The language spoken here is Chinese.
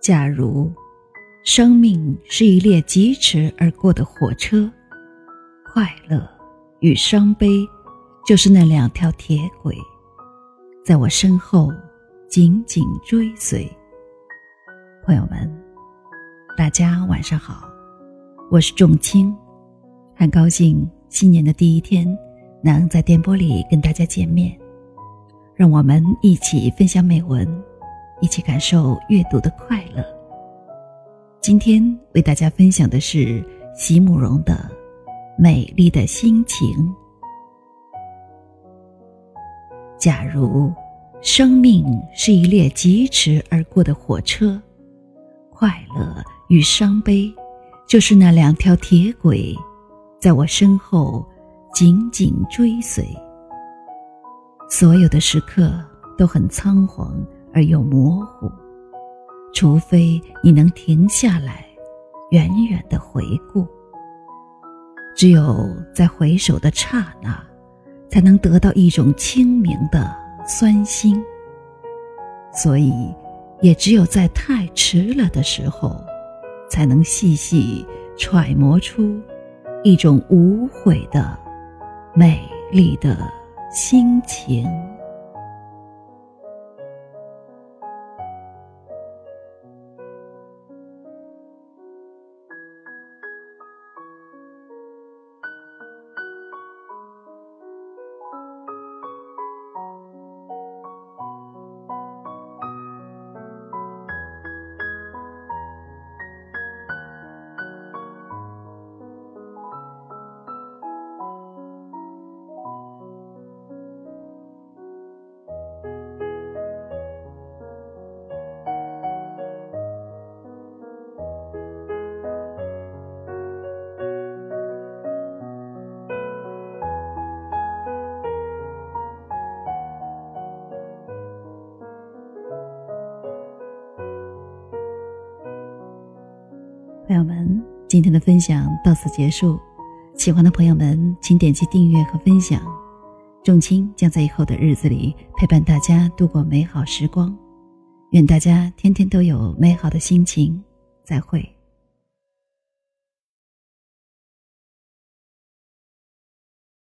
假如生命是一列疾驰而过的火车，快乐与伤悲就是那两条铁轨，在我身后紧紧追随。朋友们，大家晚上好，我是仲青，很高兴新年的第一天能在电波里跟大家见面，让我们一起分享美文。一起感受阅读的快乐。今天为大家分享的是席慕容的《美丽的心情》。假如生命是一列疾驰而过的火车，快乐与伤悲就是那两条铁轨，在我身后紧紧追随。所有的时刻都很仓皇。而又模糊，除非你能停下来，远远的回顾。只有在回首的刹那，才能得到一种清明的酸心。所以，也只有在太迟了的时候，才能细细揣摩出一种无悔的美丽的心情。朋友们，今天的分享到此结束。喜欢的朋友们，请点击订阅和分享。仲青将在以后的日子里陪伴大家度过美好时光。愿大家天天都有美好的心情。再会。